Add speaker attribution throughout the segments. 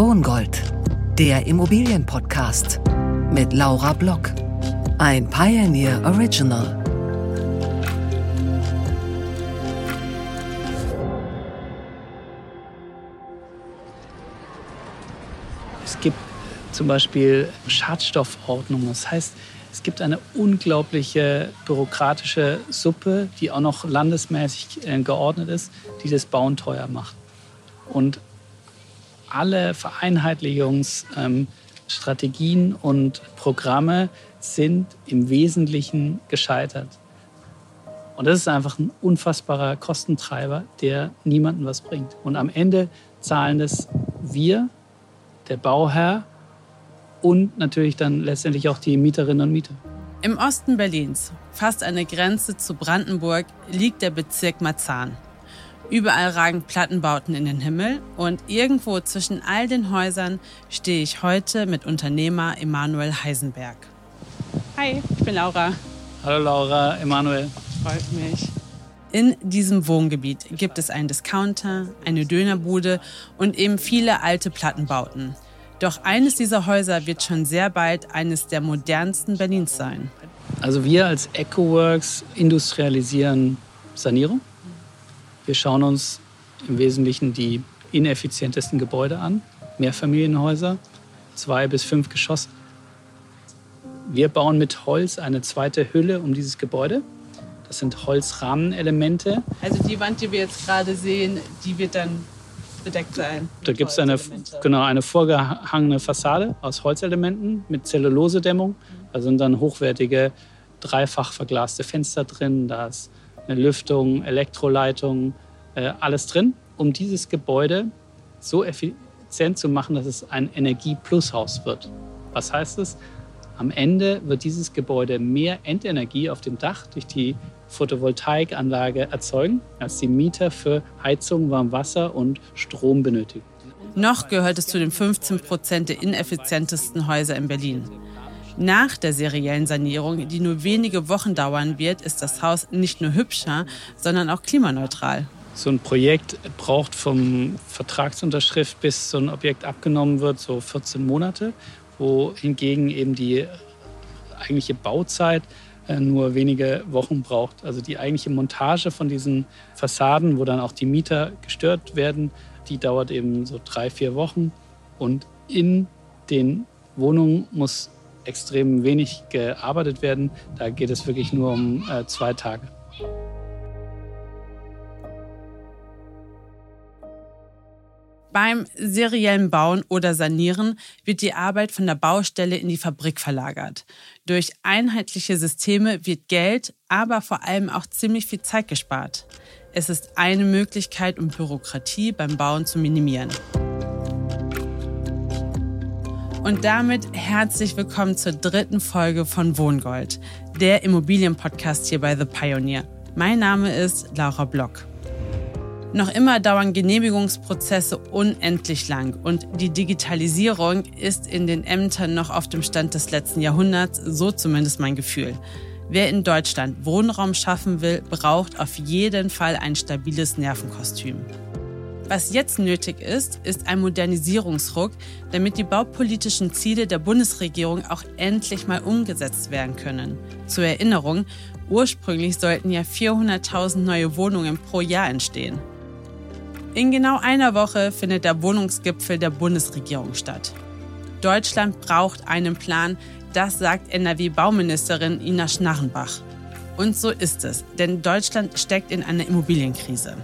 Speaker 1: Wohngold, der Immobilienpodcast mit Laura Block. Ein Pioneer Original.
Speaker 2: Es gibt zum Beispiel Schadstoffordnung. Das heißt, es gibt eine unglaubliche bürokratische Suppe, die auch noch landesmäßig äh, geordnet ist, die das Bauen teuer macht. Und alle Vereinheitlichungsstrategien und Programme sind im Wesentlichen gescheitert. Und das ist einfach ein unfassbarer Kostentreiber, der niemandem was bringt. Und am Ende zahlen das wir, der Bauherr und natürlich dann letztendlich auch die Mieterinnen und Mieter.
Speaker 3: Im Osten Berlins, fast an der Grenze zu Brandenburg, liegt der Bezirk Marzahn. Überall ragen Plattenbauten in den Himmel und irgendwo zwischen all den Häusern stehe ich heute mit Unternehmer Emanuel Heisenberg. Hi, ich bin Laura.
Speaker 2: Hallo Laura, Emanuel.
Speaker 3: Freut mich. In diesem Wohngebiet gibt es einen Discounter, eine Dönerbude und eben viele alte Plattenbauten. Doch eines dieser Häuser wird schon sehr bald eines der modernsten Berlins sein.
Speaker 2: Also wir als EcoWorks industrialisieren Sanierung wir schauen uns im Wesentlichen die ineffizientesten Gebäude an, Mehrfamilienhäuser, zwei bis fünf Geschosse. Wir bauen mit Holz eine zweite Hülle um dieses Gebäude. Das sind Holzrahmenelemente.
Speaker 3: Also die Wand, die wir jetzt gerade sehen, die wird dann bedeckt sein.
Speaker 2: Da gibt es eine, genau, eine vorgehangene Fassade aus Holzelementen mit Zellulosedämmung. Da sind dann hochwertige, dreifach verglaste Fenster drin. Da ist eine Lüftung, Elektroleitung, äh, alles drin, um dieses Gebäude so effizient zu machen, dass es ein Energie-Plus-Haus wird. Was heißt es? Am Ende wird dieses Gebäude mehr Endenergie auf dem Dach durch die Photovoltaikanlage erzeugen, als die Mieter für Heizung, Warmwasser und Strom benötigen.
Speaker 3: Noch gehört es zu den 15 Prozent der ineffizientesten Häuser in Berlin. Nach der seriellen Sanierung, die nur wenige Wochen dauern wird, ist das Haus nicht nur hübscher, sondern auch klimaneutral.
Speaker 2: So ein Projekt braucht vom Vertragsunterschrift bis so ein Objekt abgenommen wird, so 14 Monate, wohingegen eben die eigentliche Bauzeit äh, nur wenige Wochen braucht. Also die eigentliche Montage von diesen Fassaden, wo dann auch die Mieter gestört werden, die dauert eben so drei, vier Wochen. Und in den Wohnungen muss extrem wenig gearbeitet werden. Da geht es wirklich nur um äh, zwei Tage.
Speaker 3: Beim seriellen Bauen oder Sanieren wird die Arbeit von der Baustelle in die Fabrik verlagert. Durch einheitliche Systeme wird Geld, aber vor allem auch ziemlich viel Zeit gespart. Es ist eine Möglichkeit, um Bürokratie beim Bauen zu minimieren. Und damit herzlich willkommen zur dritten Folge von Wohngold, der Immobilienpodcast hier bei The Pioneer. Mein Name ist Laura Block. Noch immer dauern Genehmigungsprozesse unendlich lang und die Digitalisierung ist in den Ämtern noch auf dem Stand des letzten Jahrhunderts, so zumindest mein Gefühl. Wer in Deutschland Wohnraum schaffen will, braucht auf jeden Fall ein stabiles Nervenkostüm. Was jetzt nötig ist, ist ein Modernisierungsruck, damit die baupolitischen Ziele der Bundesregierung auch endlich mal umgesetzt werden können. Zur Erinnerung, ursprünglich sollten ja 400.000 neue Wohnungen pro Jahr entstehen. In genau einer Woche findet der Wohnungsgipfel der Bundesregierung statt. Deutschland braucht einen Plan, das sagt NRW-Bauministerin Ina Schnarrenbach. Und so ist es, denn Deutschland steckt in einer Immobilienkrise.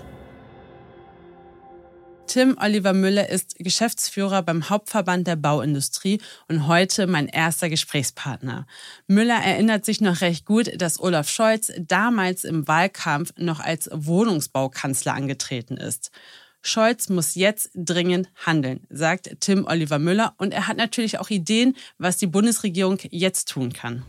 Speaker 3: Tim Oliver Müller ist Geschäftsführer beim Hauptverband der Bauindustrie und heute mein erster Gesprächspartner. Müller erinnert sich noch recht gut, dass Olaf Scholz damals im Wahlkampf noch als Wohnungsbaukanzler angetreten ist. Scholz muss jetzt dringend handeln, sagt Tim Oliver Müller. Und er hat natürlich auch Ideen, was die Bundesregierung jetzt tun kann.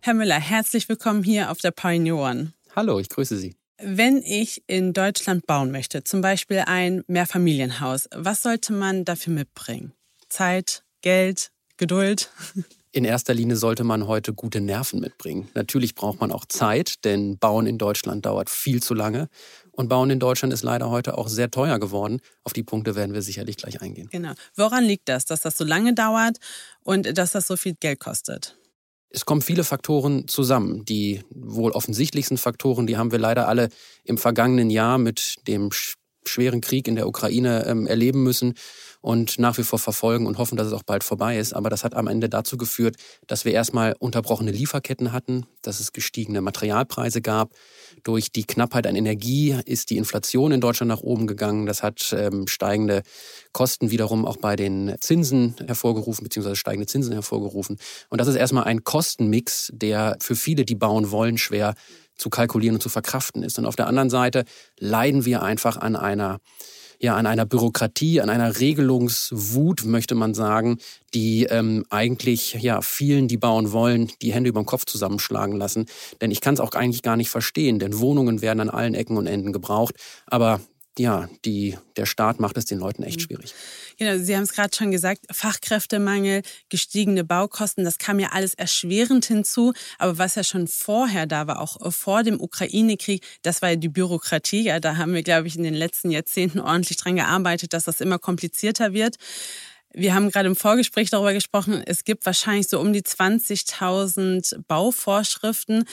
Speaker 3: Herr Müller, herzlich willkommen hier auf der Pioneer One.
Speaker 4: Hallo, ich grüße Sie.
Speaker 3: Wenn ich in Deutschland bauen möchte, zum Beispiel ein Mehrfamilienhaus, was sollte man dafür mitbringen? Zeit, Geld, Geduld?
Speaker 4: In erster Linie sollte man heute gute Nerven mitbringen. Natürlich braucht man auch Zeit, denn Bauen in Deutschland dauert viel zu lange. Und Bauen in Deutschland ist leider heute auch sehr teuer geworden. Auf die Punkte werden wir sicherlich gleich eingehen.
Speaker 3: Genau. Woran liegt das, dass das so lange dauert und dass das so viel Geld kostet?
Speaker 4: Es kommen viele Faktoren zusammen. Die wohl offensichtlichsten Faktoren, die haben wir leider alle im vergangenen Jahr mit dem schweren Krieg in der Ukraine ähm, erleben müssen und nach wie vor verfolgen und hoffen, dass es auch bald vorbei ist. Aber das hat am Ende dazu geführt, dass wir erstmal unterbrochene Lieferketten hatten, dass es gestiegene Materialpreise gab. Durch die Knappheit an Energie ist die Inflation in Deutschland nach oben gegangen. Das hat ähm, steigende Kosten wiederum auch bei den Zinsen hervorgerufen, beziehungsweise steigende Zinsen hervorgerufen. Und das ist erstmal ein Kostenmix, der für viele, die bauen wollen, schwer zu kalkulieren und zu verkraften ist. Und auf der anderen Seite leiden wir einfach an einer ja an einer Bürokratie, an einer Regelungswut, möchte man sagen, die ähm, eigentlich ja vielen, die bauen wollen, die Hände über den Kopf zusammenschlagen lassen. Denn ich kann es auch eigentlich gar nicht verstehen, denn Wohnungen werden an allen Ecken und Enden gebraucht. Aber ja, die, der Staat macht es den Leuten echt mhm. schwierig.
Speaker 3: Genau, Sie haben es gerade schon gesagt, Fachkräftemangel, gestiegene Baukosten, das kam ja alles erschwerend hinzu. Aber was ja schon vorher da war, auch vor dem Ukraine-Krieg, das war ja die Bürokratie. Ja, da haben wir, glaube ich, in den letzten Jahrzehnten ordentlich dran gearbeitet, dass das immer komplizierter wird. Wir haben gerade im Vorgespräch darüber gesprochen, es gibt wahrscheinlich so um die 20.000 Bauvorschriften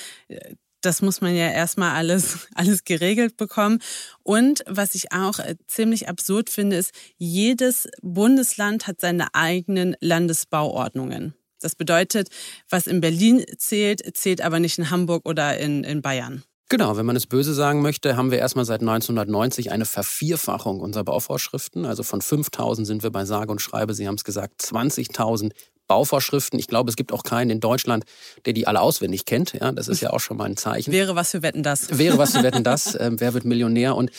Speaker 3: das muss man ja erstmal alles, alles geregelt bekommen. Und was ich auch äh, ziemlich absurd finde, ist, jedes Bundesland hat seine eigenen Landesbauordnungen. Das bedeutet, was in Berlin zählt, zählt aber nicht in Hamburg oder in, in Bayern.
Speaker 4: Genau, wenn man es böse sagen möchte, haben wir erstmal seit 1990 eine Vervierfachung unserer Bauvorschriften. Also von 5000 sind wir bei sage und schreibe, Sie haben es gesagt, 20.000 Bauvorschriften. Ich glaube, es gibt auch keinen in Deutschland, der die alle auswendig kennt. Ja, das ist ja auch schon mal ein Zeichen.
Speaker 3: Wäre was für Wetten das.
Speaker 4: Wäre was für Wetten das. Ähm, wer wird Millionär? Und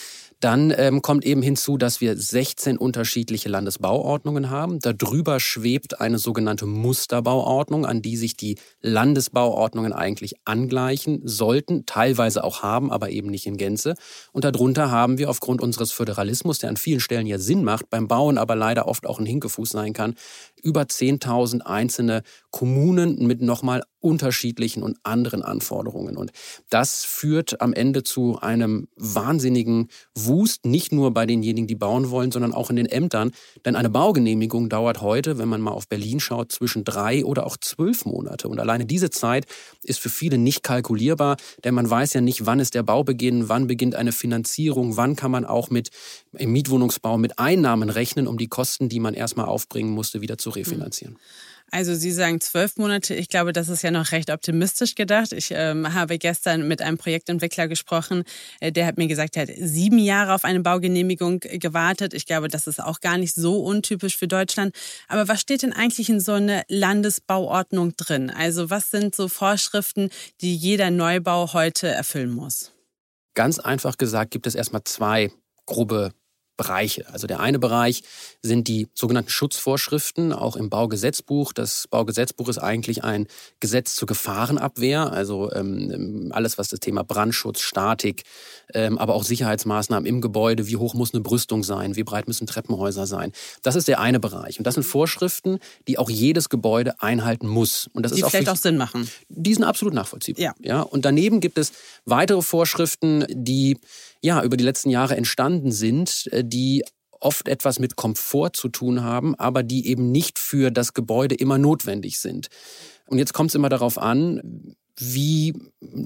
Speaker 4: dann ähm, kommt eben hinzu, dass wir 16 unterschiedliche Landesbauordnungen haben. Darüber schwebt eine sogenannte Musterbauordnung, an die sich die Landesbauordnungen eigentlich angleichen sollten, teilweise auch haben, aber eben nicht in Gänze. Und darunter haben wir aufgrund unseres Föderalismus, der an vielen Stellen ja Sinn macht, beim Bauen aber leider oft auch ein Hinkefuß sein kann, über 10.000 einzelne Kommunen mit nochmal unterschiedlichen und anderen Anforderungen. Und das führt am Ende zu einem wahnsinnigen Wust, nicht nur bei denjenigen, die bauen wollen, sondern auch in den Ämtern. Denn eine Baugenehmigung dauert heute, wenn man mal auf Berlin schaut, zwischen drei oder auch zwölf Monate. Und alleine diese Zeit ist für viele nicht kalkulierbar, denn man weiß ja nicht, wann ist der Baubeginn, wann beginnt eine Finanzierung, wann kann man auch mit im Mietwohnungsbau mit Einnahmen rechnen, um die Kosten, die man erstmal aufbringen musste, wieder zu refinanzieren.
Speaker 3: Also Sie sagen zwölf Monate. Ich glaube, das ist ja noch recht optimistisch gedacht. Ich ähm, habe gestern mit einem Projektentwickler gesprochen, äh, der hat mir gesagt, er hat sieben Jahre auf eine Baugenehmigung gewartet. Ich glaube, das ist auch gar nicht so untypisch für Deutschland. Aber was steht denn eigentlich in so einer Landesbauordnung drin? Also was sind so Vorschriften, die jeder Neubau heute erfüllen muss?
Speaker 4: Ganz einfach gesagt gibt es erstmal zwei grobe Bereiche. Also der eine Bereich sind die sogenannten Schutzvorschriften, auch im Baugesetzbuch. Das Baugesetzbuch ist eigentlich ein Gesetz zur Gefahrenabwehr, also ähm, alles, was das Thema Brandschutz, Statik, ähm, aber auch Sicherheitsmaßnahmen im Gebäude, wie hoch muss eine Brüstung sein, wie breit müssen Treppenhäuser sein. Das ist der eine Bereich. Und das sind Vorschriften, die auch jedes Gebäude einhalten muss. Und das
Speaker 3: die
Speaker 4: ist auch
Speaker 3: vielleicht auch Sinn machen.
Speaker 4: Die sind absolut nachvollziehbar.
Speaker 3: Ja.
Speaker 4: ja. Und daneben gibt es weitere Vorschriften, die ja, über die letzten Jahre entstanden sind, äh, die oft etwas mit Komfort zu tun haben, aber die eben nicht für das Gebäude immer notwendig sind. Und jetzt kommt es immer darauf an, wie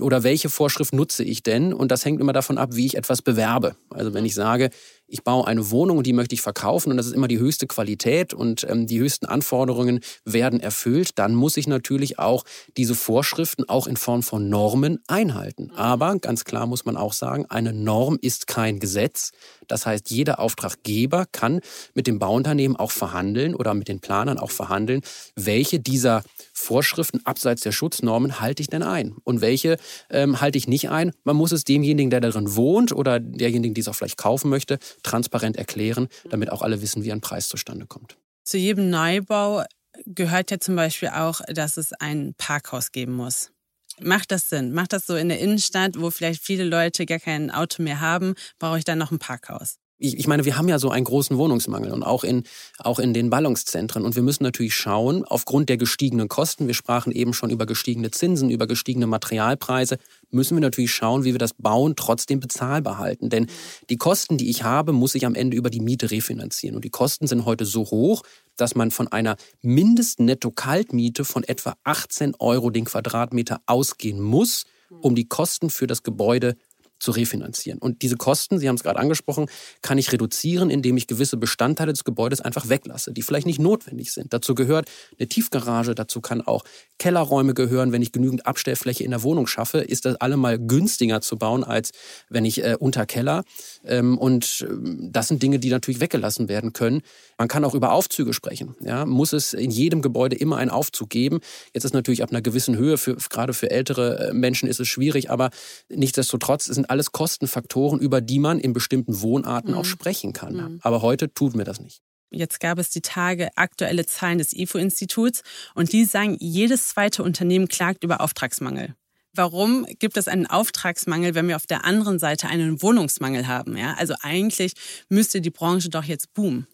Speaker 4: oder welche Vorschrift nutze ich denn? Und das hängt immer davon ab, wie ich etwas bewerbe. Also wenn ich sage, ich baue eine Wohnung und die möchte ich verkaufen und das ist immer die höchste Qualität und ähm, die höchsten Anforderungen werden erfüllt, dann muss ich natürlich auch diese Vorschriften auch in Form von Normen einhalten. Aber ganz klar muss man auch sagen, eine Norm ist kein Gesetz. Das heißt, jeder Auftraggeber kann mit dem Bauunternehmen auch verhandeln oder mit den Planern auch verhandeln, welche dieser Vorschriften abseits der Schutznormen halte ich denn ein und welche ähm, halte ich nicht ein. Man muss es demjenigen, der darin wohnt oder derjenigen, die es auch vielleicht kaufen möchte, transparent erklären, damit auch alle wissen, wie ein Preis zustande kommt.
Speaker 3: Zu jedem Neubau gehört ja zum Beispiel auch, dass es ein Parkhaus geben muss. Macht das Sinn? Macht das so in der Innenstadt, wo vielleicht viele Leute gar kein Auto mehr haben, brauche ich dann noch ein Parkhaus?
Speaker 4: ich, meine, wir haben ja so einen großen Wohnungsmangel und auch in, auch in den Ballungszentren. Und wir müssen natürlich schauen, aufgrund der gestiegenen Kosten, wir sprachen eben schon über gestiegene Zinsen, über gestiegene Materialpreise, müssen wir natürlich schauen, wie wir das Bauen trotzdem bezahlbar halten. Denn die Kosten, die ich habe, muss ich am Ende über die Miete refinanzieren. Und die Kosten sind heute so hoch, dass man von einer Mindestnetto-Kaltmiete von etwa 18 Euro den Quadratmeter ausgehen muss, um die Kosten für das Gebäude zu refinanzieren. Und diese Kosten, Sie haben es gerade angesprochen, kann ich reduzieren, indem ich gewisse Bestandteile des Gebäudes einfach weglasse, die vielleicht nicht notwendig sind. Dazu gehört eine Tiefgarage, dazu kann auch Kellerräume gehören. Wenn ich genügend Abstellfläche in der Wohnung schaffe, ist das allemal günstiger zu bauen, als wenn ich äh, unter Keller. Ähm, und ähm, das sind Dinge, die natürlich weggelassen werden können. Man kann auch über Aufzüge sprechen. Ja, muss es in jedem Gebäude immer einen Aufzug geben? Jetzt ist natürlich ab einer gewissen Höhe, für, gerade für ältere äh, Menschen ist es schwierig, aber nichtsdestotrotz sind alles Kostenfaktoren, über die man in bestimmten Wohnarten mhm. auch sprechen kann. Mhm. Aber heute tun wir das nicht.
Speaker 3: Jetzt gab es die Tage aktuelle Zahlen des IFO-Instituts und die sagen, jedes zweite Unternehmen klagt über Auftragsmangel. Warum gibt es einen Auftragsmangel, wenn wir auf der anderen Seite einen Wohnungsmangel haben? Ja, also eigentlich müsste die Branche doch jetzt boomen.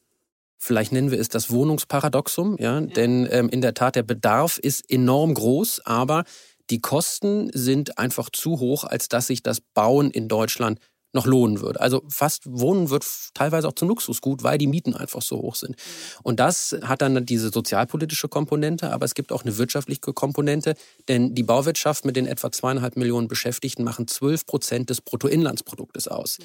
Speaker 4: Vielleicht nennen wir es das Wohnungsparadoxum, ja, ja. denn ähm, in der Tat der Bedarf ist enorm groß, aber die Kosten sind einfach zu hoch, als dass sich das Bauen in Deutschland noch lohnen würde. Also fast Wohnen wird teilweise auch zum Luxusgut, weil die Mieten einfach so hoch sind. Und das hat dann diese sozialpolitische Komponente, aber es gibt auch eine wirtschaftliche Komponente, denn die Bauwirtschaft mit den etwa zweieinhalb Millionen Beschäftigten machen zwölf Prozent des Bruttoinlandsproduktes aus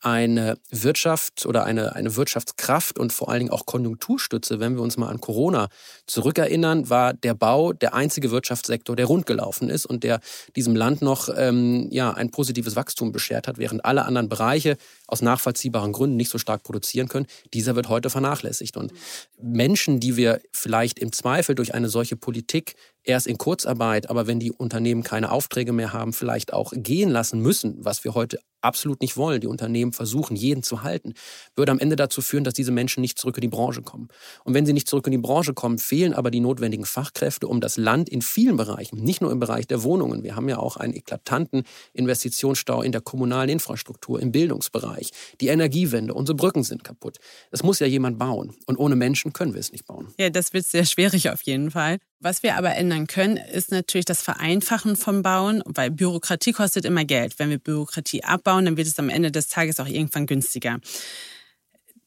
Speaker 4: eine Wirtschaft oder eine, eine Wirtschaftskraft und vor allen Dingen auch Konjunkturstütze, wenn wir uns mal an Corona zurückerinnern, war der Bau der einzige Wirtschaftssektor, der rundgelaufen ist und der diesem Land noch ähm, ja, ein positives Wachstum beschert hat, während alle anderen Bereiche aus nachvollziehbaren Gründen nicht so stark produzieren können. Dieser wird heute vernachlässigt. Und Menschen, die wir vielleicht im Zweifel durch eine solche Politik erst in Kurzarbeit, aber wenn die Unternehmen keine Aufträge mehr haben, vielleicht auch gehen lassen müssen, was wir heute absolut nicht wollen. Die Unternehmen versuchen, jeden zu halten, würde am Ende dazu führen, dass diese Menschen nicht zurück in die Branche kommen. Und wenn sie nicht zurück in die Branche kommen, fehlen aber die notwendigen Fachkräfte, um das Land in vielen Bereichen, nicht nur im Bereich der Wohnungen, wir haben ja auch einen eklatanten Investitionsstau in der kommunalen Infrastruktur, im Bildungsbereich, die Energiewende, unsere Brücken sind kaputt. Das muss ja jemand bauen. Und ohne Menschen können wir es nicht bauen.
Speaker 3: Ja, das wird sehr schwierig auf jeden Fall. Was wir aber ändern können, ist natürlich das Vereinfachen vom Bauen, weil Bürokratie kostet immer Geld. Wenn wir Bürokratie abbauen, dann wird es am Ende des Tages auch irgendwann günstiger.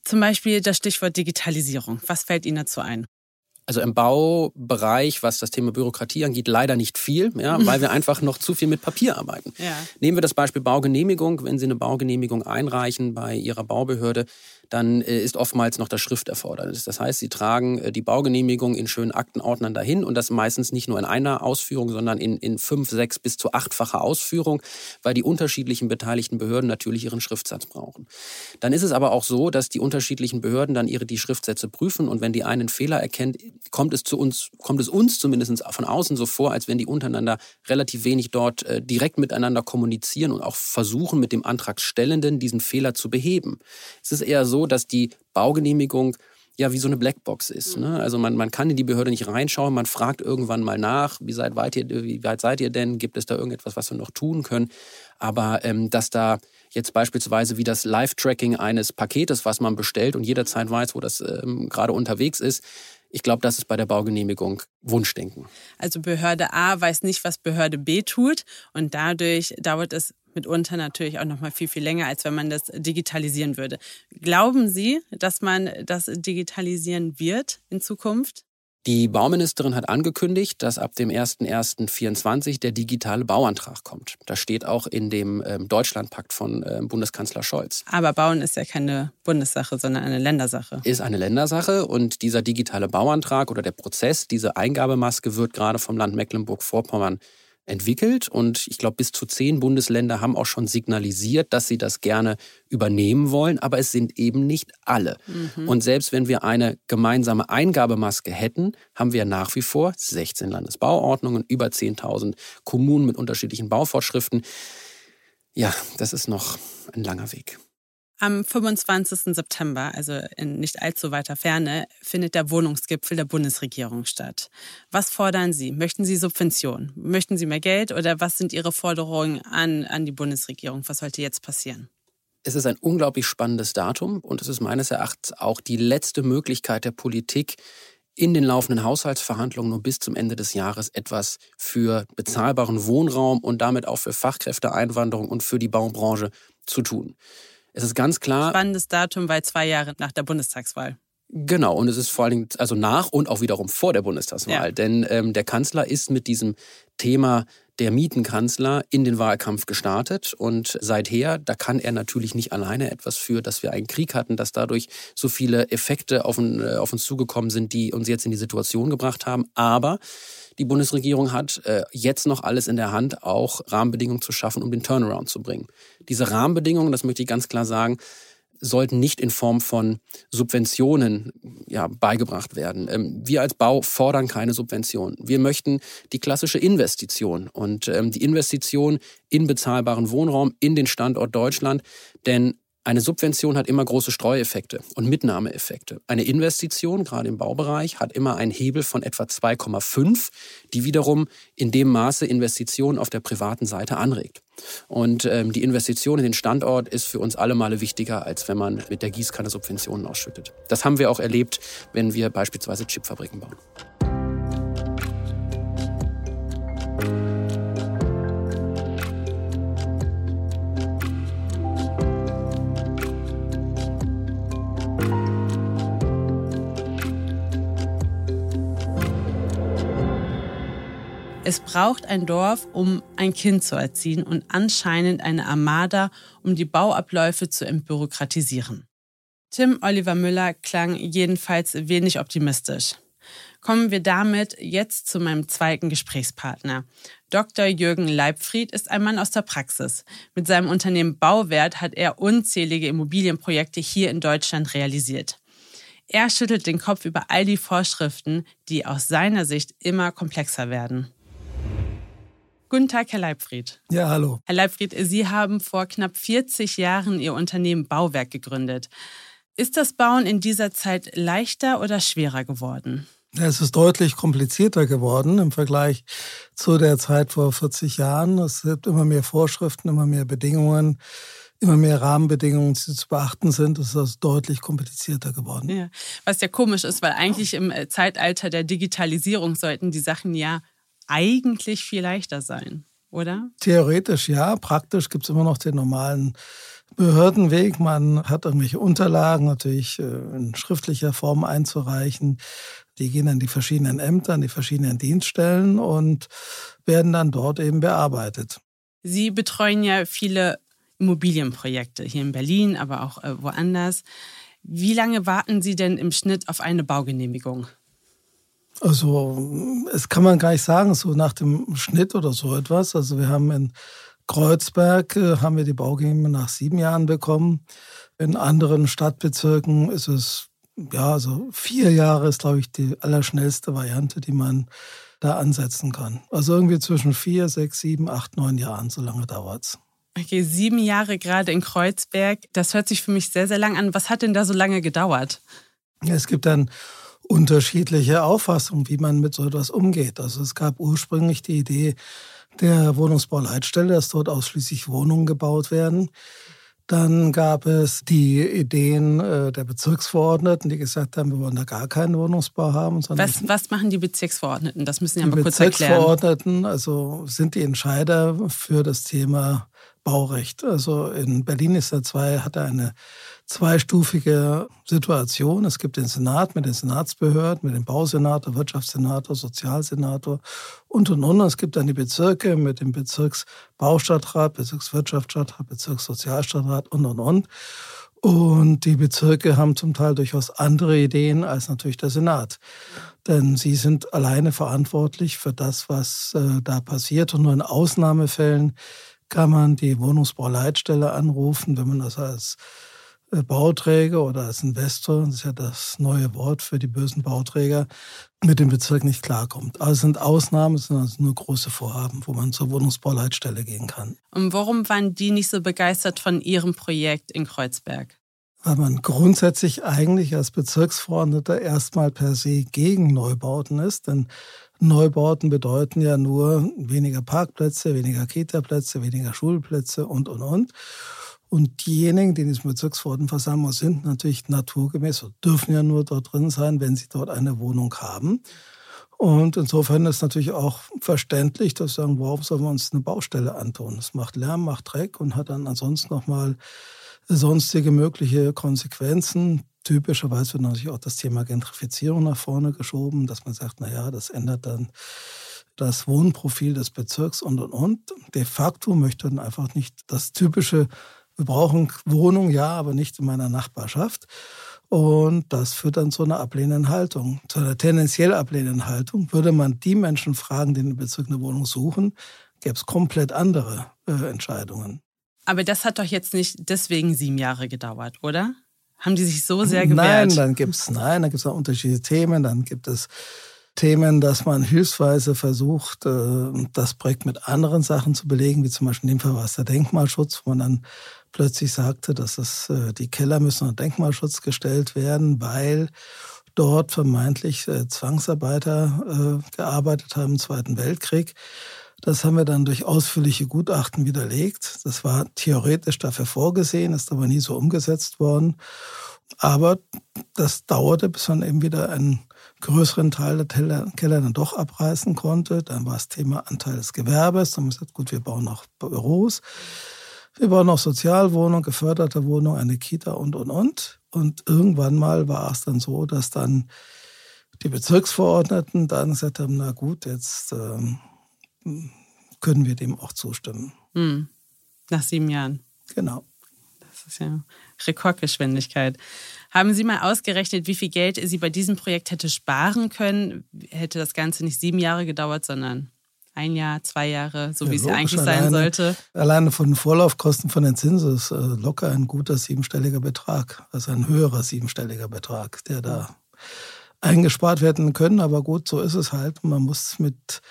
Speaker 3: Zum Beispiel das Stichwort Digitalisierung. Was fällt Ihnen dazu ein?
Speaker 4: Also im Baubereich, was das Thema Bürokratie angeht, leider nicht viel, ja, weil wir einfach noch zu viel mit Papier arbeiten. Ja. Nehmen wir das Beispiel Baugenehmigung. Wenn Sie eine Baugenehmigung einreichen bei Ihrer Baubehörde, dann äh, ist oftmals noch das Schrifterfordernis. Das heißt, sie tragen äh, die Baugenehmigung in schönen Aktenordnern dahin und das meistens nicht nur in einer Ausführung, sondern in, in fünf, sechs bis zu achtfacher Ausführung, weil die unterschiedlichen beteiligten Behörden natürlich ihren Schriftsatz brauchen. Dann ist es aber auch so, dass die unterschiedlichen Behörden dann ihre die Schriftsätze prüfen und wenn die einen Fehler erkennt, kommt es zu uns, kommt es uns zumindest von außen so vor, als wenn die untereinander relativ wenig dort äh, direkt miteinander kommunizieren und auch versuchen, mit dem Antragstellenden diesen Fehler zu beheben. Es ist eher so, dass die Baugenehmigung ja wie so eine Blackbox ist. Ne? Mhm. Also man, man kann in die Behörde nicht reinschauen, man fragt irgendwann mal nach, wie seid, weit ihr, wie weit seid ihr denn? Gibt es da irgendetwas, was wir noch tun können? Aber ähm, dass da jetzt beispielsweise wie das Live-Tracking eines Paketes, was man bestellt und jederzeit weiß, wo das ähm, gerade unterwegs ist, ich glaube, das ist bei der Baugenehmigung Wunschdenken.
Speaker 3: Also Behörde A weiß nicht, was Behörde B tut und dadurch dauert es mitunter natürlich auch noch mal viel, viel länger, als wenn man das digitalisieren würde. Glauben Sie, dass man das digitalisieren wird in Zukunft?
Speaker 4: Die Bauministerin hat angekündigt, dass ab dem 01.01.2024 der digitale Bauantrag kommt. Das steht auch in dem ähm, Deutschlandpakt von ähm, Bundeskanzler Scholz.
Speaker 3: Aber Bauen ist ja keine Bundessache, sondern eine Ländersache.
Speaker 4: Ist eine Ländersache und dieser digitale Bauantrag oder der Prozess, diese Eingabemaske wird gerade vom Land Mecklenburg-Vorpommern entwickelt und ich glaube, bis zu zehn Bundesländer haben auch schon signalisiert, dass sie das gerne übernehmen wollen, aber es sind eben nicht alle. Mhm. Und selbst wenn wir eine gemeinsame Eingabemaske hätten, haben wir nach wie vor 16 Landesbauordnungen, über 10.000 Kommunen mit unterschiedlichen Bauvorschriften. Ja, das ist noch ein langer Weg.
Speaker 3: Am 25. September, also in nicht allzu weiter Ferne, findet der Wohnungsgipfel der Bundesregierung statt. Was fordern Sie? Möchten Sie Subventionen? Möchten Sie mehr Geld oder was sind Ihre Forderungen an, an die Bundesregierung? Was sollte jetzt passieren?
Speaker 4: Es ist ein unglaublich spannendes Datum und es ist meines Erachtens auch die letzte Möglichkeit der Politik, in den laufenden Haushaltsverhandlungen nur bis zum Ende des Jahres etwas für bezahlbaren Wohnraum und damit auch für Fachkräfteeinwanderung und für die Baubranche zu tun. Es ist ganz klar.
Speaker 3: Spannendes Datum, weil zwei Jahre nach der Bundestagswahl.
Speaker 4: Genau, und es ist vor allen Dingen also nach und auch wiederum vor der Bundestagswahl. Ja. Denn ähm, der Kanzler ist mit diesem Thema der Mietenkanzler in den Wahlkampf gestartet und seither, da kann er natürlich nicht alleine etwas für, dass wir einen Krieg hatten, dass dadurch so viele Effekte auf, äh, auf uns zugekommen sind, die uns jetzt in die Situation gebracht haben. Aber die Bundesregierung hat äh, jetzt noch alles in der Hand, auch Rahmenbedingungen zu schaffen, um den Turnaround zu bringen. Diese Rahmenbedingungen, das möchte ich ganz klar sagen, sollten nicht in Form von Subventionen ja, beigebracht werden. Ähm, wir als Bau fordern keine Subventionen. Wir möchten die klassische Investition und ähm, die Investition in bezahlbaren Wohnraum in den Standort Deutschland. Denn eine Subvention hat immer große Streueffekte und Mitnahmeeffekte. Eine Investition, gerade im Baubereich, hat immer einen Hebel von etwa 2,5, die wiederum in dem Maße Investitionen auf der privaten Seite anregt. Und ähm, die Investition in den Standort ist für uns alle Male wichtiger, als wenn man mit der Gießkanne Subventionen ausschüttet. Das haben wir auch erlebt, wenn wir beispielsweise Chipfabriken bauen.
Speaker 3: Es braucht ein Dorf, um ein Kind zu erziehen und anscheinend eine Armada, um die Bauabläufe zu entbürokratisieren. Tim Oliver Müller klang jedenfalls wenig optimistisch. Kommen wir damit jetzt zu meinem zweiten Gesprächspartner. Dr. Jürgen Leibfried ist ein Mann aus der Praxis. Mit seinem Unternehmen Bauwert hat er unzählige Immobilienprojekte hier in Deutschland realisiert. Er schüttelt den Kopf über all die Vorschriften, die aus seiner Sicht immer komplexer werden. Guten Tag, Herr Leibfried.
Speaker 5: Ja, hallo.
Speaker 3: Herr Leibfried, Sie haben vor knapp 40 Jahren Ihr Unternehmen Bauwerk gegründet. Ist das Bauen in dieser Zeit leichter oder schwerer geworden?
Speaker 5: Es ist deutlich komplizierter geworden im Vergleich zu der Zeit vor 40 Jahren. Es gibt immer mehr Vorschriften, immer mehr Bedingungen, immer mehr Rahmenbedingungen, die zu beachten sind. Es ist also deutlich komplizierter geworden.
Speaker 3: Ja, was ja komisch ist, weil eigentlich im Zeitalter der Digitalisierung sollten die Sachen ja eigentlich viel leichter sein, oder?
Speaker 5: Theoretisch ja, praktisch gibt es immer noch den normalen Behördenweg. Man hat irgendwelche Unterlagen natürlich äh, in schriftlicher Form einzureichen. Die gehen an die verschiedenen Ämter, an die verschiedenen Dienststellen und werden dann dort eben bearbeitet.
Speaker 3: Sie betreuen ja viele Immobilienprojekte hier in Berlin, aber auch äh, woanders. Wie lange warten Sie denn im Schnitt auf eine Baugenehmigung?
Speaker 5: Also, es kann man gar nicht sagen, so nach dem Schnitt oder so etwas. Also, wir haben in Kreuzberg äh, haben wir die Baugenehmigung nach sieben Jahren bekommen. In anderen Stadtbezirken ist es, ja, also vier Jahre ist, glaube ich, die allerschnellste Variante, die man da ansetzen kann. Also irgendwie zwischen vier, sechs, sieben, acht, neun Jahren, so lange dauert es.
Speaker 3: Okay, sieben Jahre gerade in Kreuzberg. Das hört sich für mich sehr, sehr lang an. Was hat denn da so lange gedauert?
Speaker 5: Es gibt dann unterschiedliche Auffassungen, wie man mit so etwas umgeht. Also es gab ursprünglich die Idee der Wohnungsbauleitstelle, dass dort ausschließlich Wohnungen gebaut werden. Dann gab es die Ideen äh, der Bezirksverordneten, die gesagt haben, wir wollen da gar keinen Wohnungsbau haben.
Speaker 3: Was, was machen die Bezirksverordneten? Das müssen Sie
Speaker 5: ja
Speaker 3: mal kurz erklären.
Speaker 5: Die Bezirksverordneten also sind die Entscheider für das Thema Baurecht. Also in Berlin ist er zwei, hat er eine zweistufige Situation. Es gibt den Senat mit den Senatsbehörden, mit dem Bausenator, Wirtschaftssenator, Sozialsenator und und und. Es gibt dann die Bezirke mit dem Bezirksbaustadtrat, Bezirkswirtschaftsstadtrat, Bezirkssozialstadtrat und und und. Und die Bezirke haben zum Teil durchaus andere Ideen als natürlich der Senat. Denn sie sind alleine verantwortlich für das, was äh, da passiert. Und nur in Ausnahmefällen kann man die Wohnungsbauleitstelle anrufen, wenn man das als äh, Bauträger oder als Investor, das ist ja das neue Wort für die bösen Bauträger, mit dem Bezirk nicht klarkommt. Also sind Ausnahmen, es sind also nur große Vorhaben, wo man zur Wohnungsbauleitstelle gehen kann.
Speaker 3: Und warum waren die nicht so begeistert von Ihrem Projekt in Kreuzberg?
Speaker 5: Weil man grundsätzlich eigentlich als Bezirksverordneter erstmal per se gegen Neubauten ist, denn Neubauten bedeuten ja nur weniger Parkplätze, weniger Kita-Plätze, weniger Schulplätze und, und, und. Und diejenigen, die in diesen Bezirksverordnetenversammlungen sind, natürlich naturgemäß, dürfen ja nur dort drin sein, wenn sie dort eine Wohnung haben. Und insofern ist natürlich auch verständlich, dass wir sagen, warum sollen wir uns eine Baustelle antun? Das macht Lärm, macht Dreck und hat dann ansonsten nochmal sonstige mögliche Konsequenzen. Typischerweise wird natürlich auch das Thema Gentrifizierung nach vorne geschoben, dass man sagt, na ja, das ändert dann das Wohnprofil des Bezirks und und und. De facto möchte dann einfach nicht das typische, wir brauchen Wohnung, ja, aber nicht in meiner Nachbarschaft. Und das führt dann zu einer ablehnenden Haltung, zu einer tendenziell ablehnenden Haltung. Würde man die Menschen fragen, die in den Bezirk eine Wohnung suchen, gäbe es komplett andere äh, Entscheidungen.
Speaker 3: Aber das hat doch jetzt nicht deswegen sieben Jahre gedauert, oder? Haben die sich so sehr
Speaker 5: gewehrt?
Speaker 3: Nein,
Speaker 5: dann gibt es nein, dann gibt es auch unterschiedliche Themen. Dann gibt es Themen, dass man hilfsweise versucht, äh, das Projekt mit anderen Sachen zu belegen, wie zum Beispiel in dem Fall war es der Denkmalschutz, wo man dann plötzlich sagte, dass es, äh, die Keller müssen unter Denkmalschutz gestellt werden, weil dort vermeintlich äh, Zwangsarbeiter äh, gearbeitet haben im Zweiten Weltkrieg. Das haben wir dann durch ausführliche Gutachten widerlegt. Das war theoretisch dafür vorgesehen, ist aber nie so umgesetzt worden. Aber das dauerte, bis man eben wieder einen größeren Teil der Keller dann doch abreißen konnte. Dann war das Thema Anteil des Gewerbes. Dann haben wir gesagt, gut, wir bauen noch Büros. Wir bauen noch Sozialwohnungen, geförderte Wohnungen, eine Kita und, und, und. Und irgendwann mal war es dann so, dass dann die Bezirksverordneten dann gesagt haben, na gut, jetzt ähm, können wir dem auch zustimmen.
Speaker 3: Hm. Nach sieben Jahren.
Speaker 5: Genau.
Speaker 3: Das ist ja Rekordgeschwindigkeit. Haben Sie mal ausgerechnet, wie viel Geld Sie bei diesem Projekt hätte sparen können? Hätte das Ganze nicht sieben Jahre gedauert, sondern ein Jahr, zwei Jahre, so ja, wie es eigentlich alleine, sein sollte.
Speaker 5: Alleine von den Vorlaufkosten von den Zinsen ist äh, locker ein guter siebenstelliger Betrag, also ein höherer siebenstelliger Betrag, der da eingespart werden können. Aber gut, so ist es halt. Man muss mit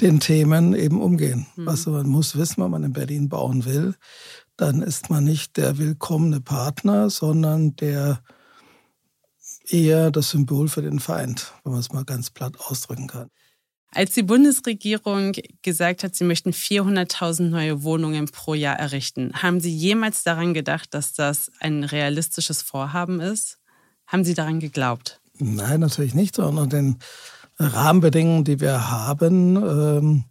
Speaker 5: den Themen eben umgehen. Mhm. Also man muss wissen, wenn man in Berlin bauen will, dann ist man nicht der willkommene Partner, sondern der eher das Symbol für den Feind, wenn man es mal ganz platt ausdrücken kann.
Speaker 3: Als die Bundesregierung gesagt hat, sie möchten 400.000 neue Wohnungen pro Jahr errichten, haben Sie jemals daran gedacht, dass das ein realistisches Vorhaben ist? Haben Sie daran geglaubt?
Speaker 5: Nein, natürlich nicht, sondern den Rahmenbedingungen, die wir haben, ähm,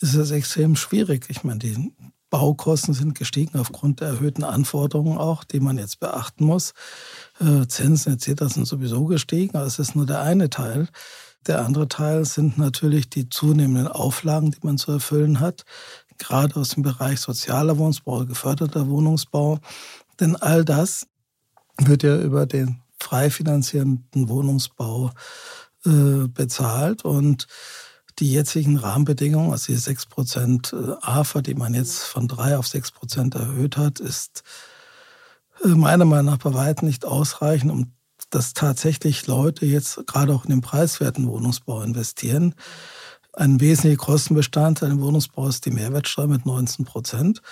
Speaker 5: ist es extrem schwierig. Ich meine, die Baukosten sind gestiegen aufgrund der erhöhten Anforderungen auch, die man jetzt beachten muss. Äh, Zinsen etc. sind sowieso gestiegen, aber es ist nur der eine Teil. Der andere Teil sind natürlich die zunehmenden Auflagen, die man zu erfüllen hat, gerade aus dem Bereich sozialer Wohnungsbau, geförderter Wohnungsbau. Denn all das wird ja über den frei finanzierenden Wohnungsbau äh, bezahlt und die jetzigen Rahmenbedingungen, also die 6% äh, AFA, die man jetzt von 3 auf 6% erhöht hat, ist äh, meiner Meinung nach bei weitem nicht ausreichend, um dass tatsächlich Leute jetzt gerade auch in den preiswerten Wohnungsbau investieren. Ein wesentlicher Kostenbestandteil im Wohnungsbau ist die Mehrwertsteuer mit 19 Prozent.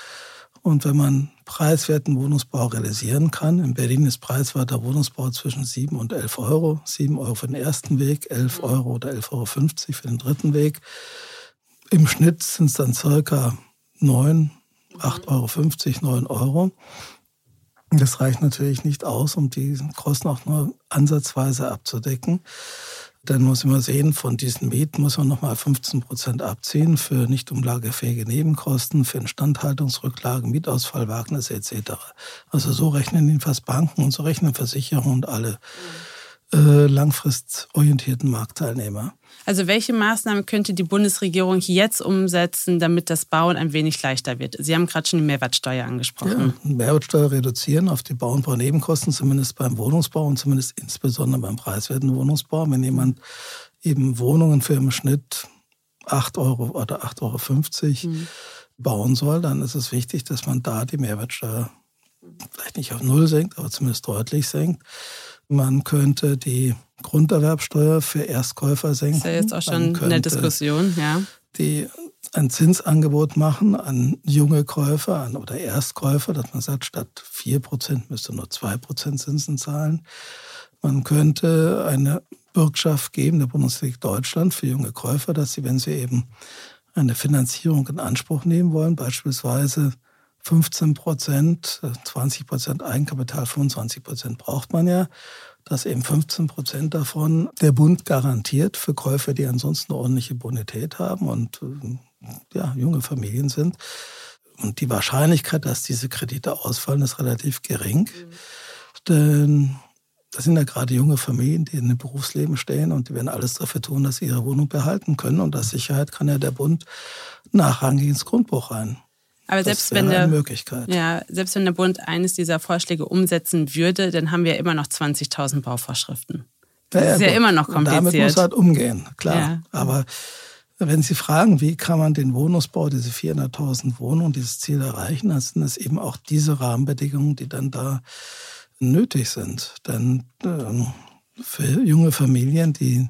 Speaker 5: Und wenn man preiswerten Wohnungsbau realisieren kann, in Berlin ist preiswerter Wohnungsbau zwischen 7 und 11 Euro. 7 Euro für den ersten Weg, 11 Euro oder 11,50 Euro für den dritten Weg. Im Schnitt sind es dann circa 9, 8,50 Euro, 9 Euro. Das reicht natürlich nicht aus, um die Kosten auch nur ansatzweise abzudecken. Dann muss man sehen, von diesen Mieten muss man nochmal 15 Prozent abziehen für nicht umlagefähige Nebenkosten, für Instandhaltungsrücklagen, Mietausfallwagnisse etc. Also so rechnen jedenfalls Banken und so rechnen Versicherungen und alle äh, langfristorientierten Marktteilnehmer.
Speaker 3: Also welche Maßnahmen könnte die Bundesregierung jetzt umsetzen, damit das Bauen ein wenig leichter wird? Sie haben gerade schon die Mehrwertsteuer angesprochen.
Speaker 5: Ja, Mehrwertsteuer reduzieren auf die Bau- und Baunebenkosten, zumindest beim Wohnungsbau und zumindest insbesondere beim preiswerten Wohnungsbau. Wenn jemand eben Wohnungen für im Schnitt 8 Euro oder 8,50 Euro mhm. bauen soll, dann ist es wichtig, dass man da die Mehrwertsteuer vielleicht nicht auf Null senkt, aber zumindest deutlich senkt. Man könnte die Grunderwerbsteuer für Erstkäufer senken.
Speaker 3: Das ist ja jetzt auch schon in der Diskussion, ja.
Speaker 5: Die ein Zinsangebot machen an junge Käufer an, oder Erstkäufer, dass man sagt, statt 4% müsste nur 2% Zinsen zahlen. Man könnte eine Bürgschaft geben, der Bundesrepublik Deutschland, für junge Käufer, dass sie, wenn sie eben eine Finanzierung in Anspruch nehmen wollen, beispielsweise 15 Prozent, 20 Prozent Eigenkapital, 25 Prozent braucht man ja, dass eben 15 Prozent davon der Bund garantiert für Käufer, die ansonsten eine ordentliche Bonität haben und ja, junge Familien sind. Und die Wahrscheinlichkeit, dass diese Kredite ausfallen, ist relativ gering. Mhm. Denn das sind ja gerade junge Familien, die in dem Berufsleben stehen und die werden alles dafür tun, dass sie ihre Wohnung behalten können. Und als Sicherheit kann ja der Bund nachrangig ins Grundbuch rein.
Speaker 3: Aber selbst wenn, der, Ja, selbst wenn der Bund eines dieser Vorschläge umsetzen würde, dann haben wir immer noch 20.000 Bauvorschriften. Das ja, ist ja, ja immer noch kompliziert.
Speaker 5: Und damit muss halt umgehen, klar. Ja. Aber wenn Sie fragen, wie kann man den Wohnungsbau, diese 400.000 Wohnungen, dieses Ziel erreichen, dann sind es eben auch diese Rahmenbedingungen, die dann da nötig sind. Denn äh, für junge Familien, die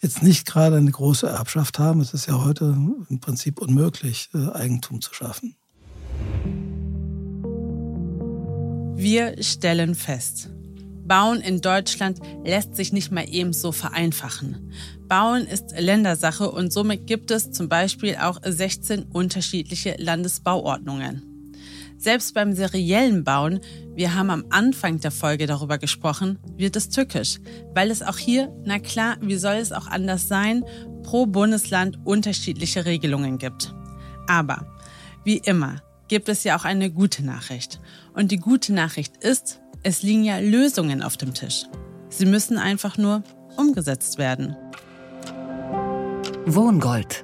Speaker 5: jetzt nicht gerade eine große Erbschaft haben, ist es ja heute im Prinzip unmöglich, äh, Eigentum zu schaffen.
Speaker 3: Wir stellen fest, Bauen in Deutschland lässt sich nicht mal ebenso vereinfachen. Bauen ist Ländersache und somit gibt es zum Beispiel auch 16 unterschiedliche Landesbauordnungen. Selbst beim seriellen Bauen, wir haben am Anfang der Folge darüber gesprochen, wird es tückisch, weil es auch hier, na klar, wie soll es auch anders sein, pro Bundesland unterschiedliche Regelungen gibt. Aber, wie immer, gibt es ja auch eine gute Nachricht. Und die gute Nachricht ist, es liegen ja Lösungen auf dem Tisch. Sie müssen einfach nur umgesetzt werden.
Speaker 1: Wohngold,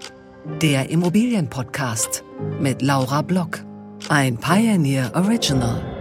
Speaker 1: der Immobilienpodcast mit Laura Block. Ein Pioneer Original.